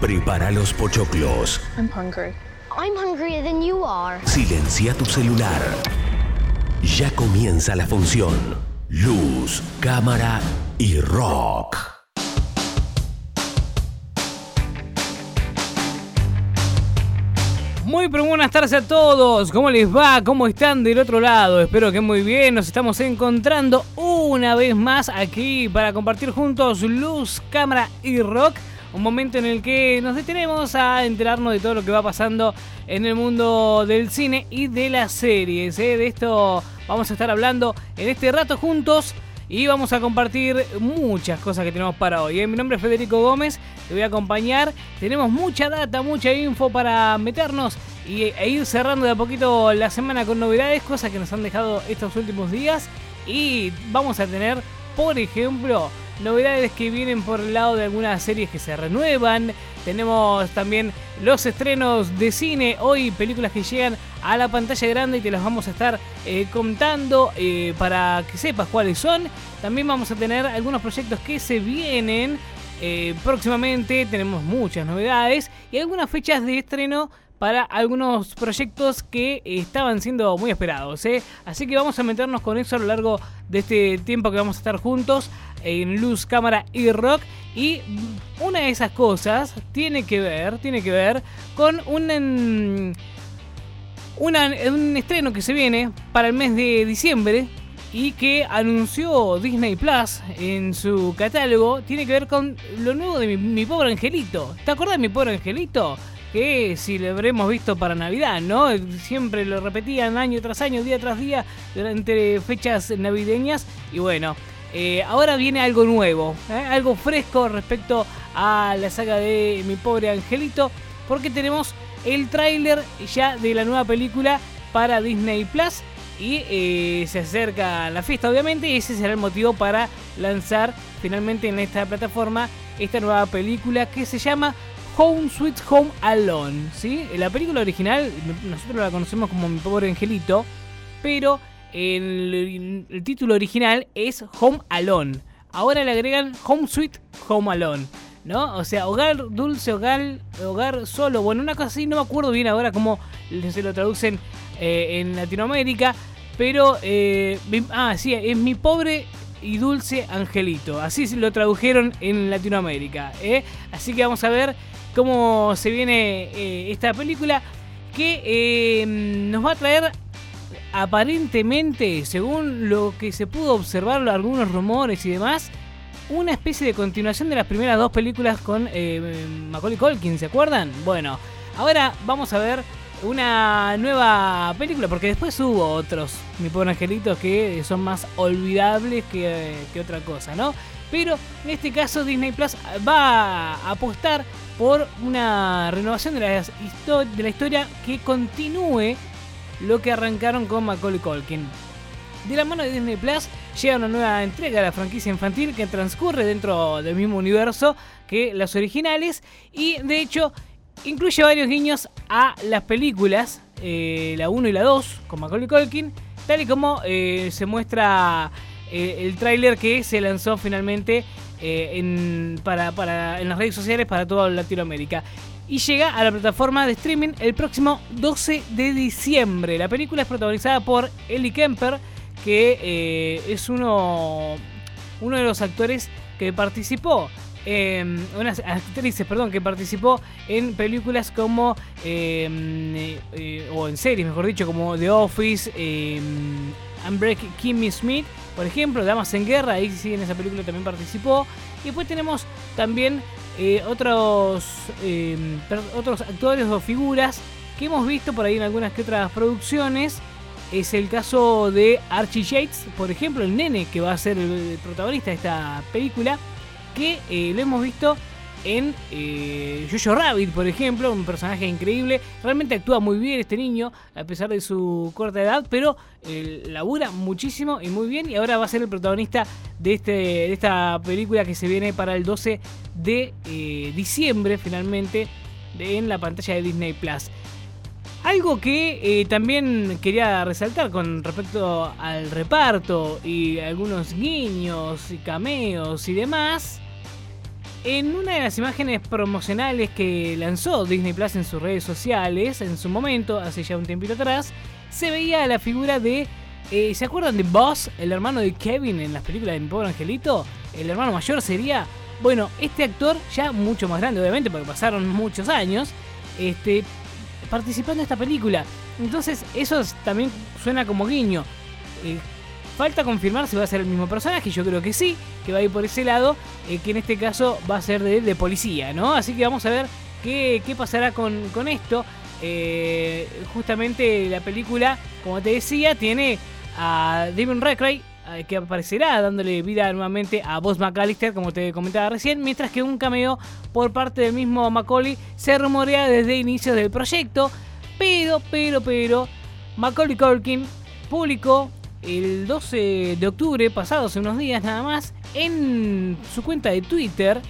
Prepara los pochoclos. I'm hungry. I'm hungrier than you are. Silencia tu celular. Ya comienza la función. Luz, cámara y rock. Muy pero buenas tardes a todos. ¿Cómo les va? ¿Cómo están del otro lado? Espero que muy bien. Nos estamos encontrando una vez más aquí para compartir juntos luz, cámara y rock. Un momento en el que nos detenemos a enterarnos de todo lo que va pasando en el mundo del cine y de las series. ¿eh? De esto vamos a estar hablando en este rato juntos y vamos a compartir muchas cosas que tenemos para hoy. ¿eh? Mi nombre es Federico Gómez, te voy a acompañar. Tenemos mucha data, mucha info para meternos y, e ir cerrando de a poquito la semana con novedades, cosas que nos han dejado estos últimos días. Y vamos a tener, por ejemplo, novedades que vienen por el lado de algunas series que se renuevan. Tenemos también los estrenos de cine, hoy películas que llegan a la pantalla grande y te las vamos a estar eh, contando eh, para que sepas cuáles son. También vamos a tener algunos proyectos que se vienen eh, próximamente, tenemos muchas novedades y algunas fechas de estreno para algunos proyectos que estaban siendo muy esperados. Así que vamos a meternos con eso a lo largo de este tiempo que vamos a estar juntos en luz, cámara y rock. Y una de esas cosas tiene que ver, tiene que ver con un, un estreno que se viene para el mes de diciembre y que anunció Disney Plus en su catálogo. Tiene que ver con lo nuevo de mi, mi pobre angelito. ¿Te acuerdas de mi pobre angelito? Que si lo habremos visto para Navidad, ¿no? Siempre lo repetían año tras año, día tras día, durante fechas navideñas. Y bueno, eh, ahora viene algo nuevo, ¿eh? algo fresco respecto a la saga de Mi Pobre Angelito, porque tenemos el tráiler ya de la nueva película para Disney Plus. Y eh, se acerca la fiesta, obviamente, y ese será el motivo para lanzar finalmente en esta plataforma esta nueva película que se llama Home Sweet Home Alone, ¿sí? La película original, nosotros la conocemos como Mi Pobre Angelito, pero el, título original es Home Alone. Ahora le agregan Home Sweet Home Alone, ¿no? O sea, hogar dulce, hogar, hogar solo. Bueno, una cosa así, no me acuerdo bien ahora cómo se lo traducen eh, en Latinoamérica, pero... Eh, ah, sí, es Mi Pobre y Dulce Angelito. Así lo tradujeron en Latinoamérica. ¿eh? Así que vamos a ver cómo se viene eh, esta película que eh, nos va a traer aparentemente, según lo que se pudo observar, algunos rumores y demás, una especie de continuación de las primeras dos películas con eh, Macaulay Culkin, ¿se acuerdan? Bueno, ahora vamos a ver una nueva película, porque después hubo otros, mi pobre angelito, que son más olvidables que, que otra cosa, ¿no? Pero en este caso Disney Plus va a apostar por una renovación de la, historia que continúe lo que arrancaron con Macaulay Culkin. De la mano de Disney Plus llega una nueva entrega de la franquicia infantil que transcurre dentro del mismo universo que las originales y de hecho incluye varios guiños a las películas, eh, la 1 y la 2 con Macaulay Culkin, tal y como eh, se muestra eh, el tráiler que se lanzó finalmente eh, en, para, en las redes sociales para toda Latinoamérica. Y llega a la plataforma de streaming el próximo 12 de diciembre. La película es protagonizada por Ellie Kemper, que eh, es uno, uno de los actores que participó eh, unas actrices, perdón, que participó en películas como, o en series, mejor dicho, como The Office, Unbreak Kimmy Smith, por ejemplo, Damas en Guerra, ahí sí en esa película también participó. Y después tenemos también eh, otros, eh, otros actores o figuras que hemos visto por ahí en algunas que otras producciones. Es el caso de Archie Yates, por ejemplo, el nene que va a ser el protagonista de esta película, que eh, lo hemos visto en eh, Jojo Rabbit, por ejemplo, un personaje increíble. Realmente actúa muy bien este niño, a pesar de su corta edad, pero eh, labura muchísimo y muy bien. Y ahora va a ser el protagonista de, este, de esta película que se viene para el 12 de eh, diciembre, finalmente, en la pantalla de Disney Plus. Algo que también quería resaltar con respecto al reparto y algunos guiños y cameos y demás En una de las imágenes promocionales que lanzó Disney Plus en sus redes sociales, en su momento, hace ya un tiempito atrás, se veía la figura de. eh, ¿Se acuerdan de Buzz, el hermano de Kevin en las películas de Mi Pobre Angelito? El hermano mayor sería. Bueno, este actor, ya mucho más grande, obviamente, porque pasaron muchos años, este, participando en esta película. Entonces, eso es- también suena como guiño. Eh, Falta confirmar si va a ser el mismo personaje, yo creo que sí, que va a ir por ese lado, eh, que en este caso va a ser de, policía, ¿no? Así que vamos a ver qué, qué pasará con, con esto. Eh, justamente la película, como te decía, tiene a David Redgrave, eh, que aparecerá dándole vida nuevamente a Boss McAllister, como te comentaba recién, mientras que un cameo por parte del mismo Macaulay se rumorea desde inicios del proyecto, pero, pero, pero, Macaulay Culkin publicó el 12 de octubre, pasado hace unos días nada más, en su cuenta de Twitter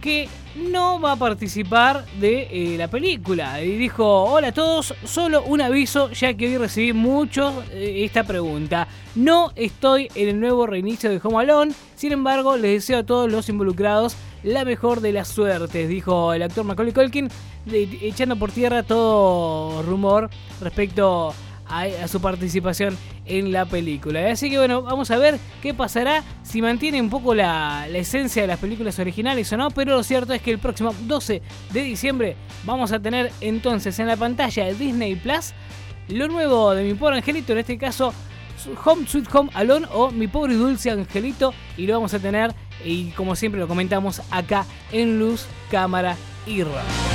que no va a participar de eh, la película. Y dijo, hola a todos, solo un aviso, ya que hoy recibí mucho eh, esta pregunta. No estoy en el nuevo reinicio de Home Alone, sin embargo les deseo a todos los involucrados la mejor de las suertes, dijo el actor Macaulay Culkin, echando por tierra todo rumor respecto a, a su participación en la película. Así que bueno, vamos a ver qué pasará, si mantiene un poco la, esencia de las películas originales o no, pero lo cierto es que el próximo 12 de diciembre vamos a tener entonces en la pantalla de Disney Plus lo nuevo de mi pobre angelito, en este caso Home Sweet Home Alone o Mi pobre y dulce angelito y lo vamos a tener y como siempre lo comentamos acá en Luz, Cámara y Rock.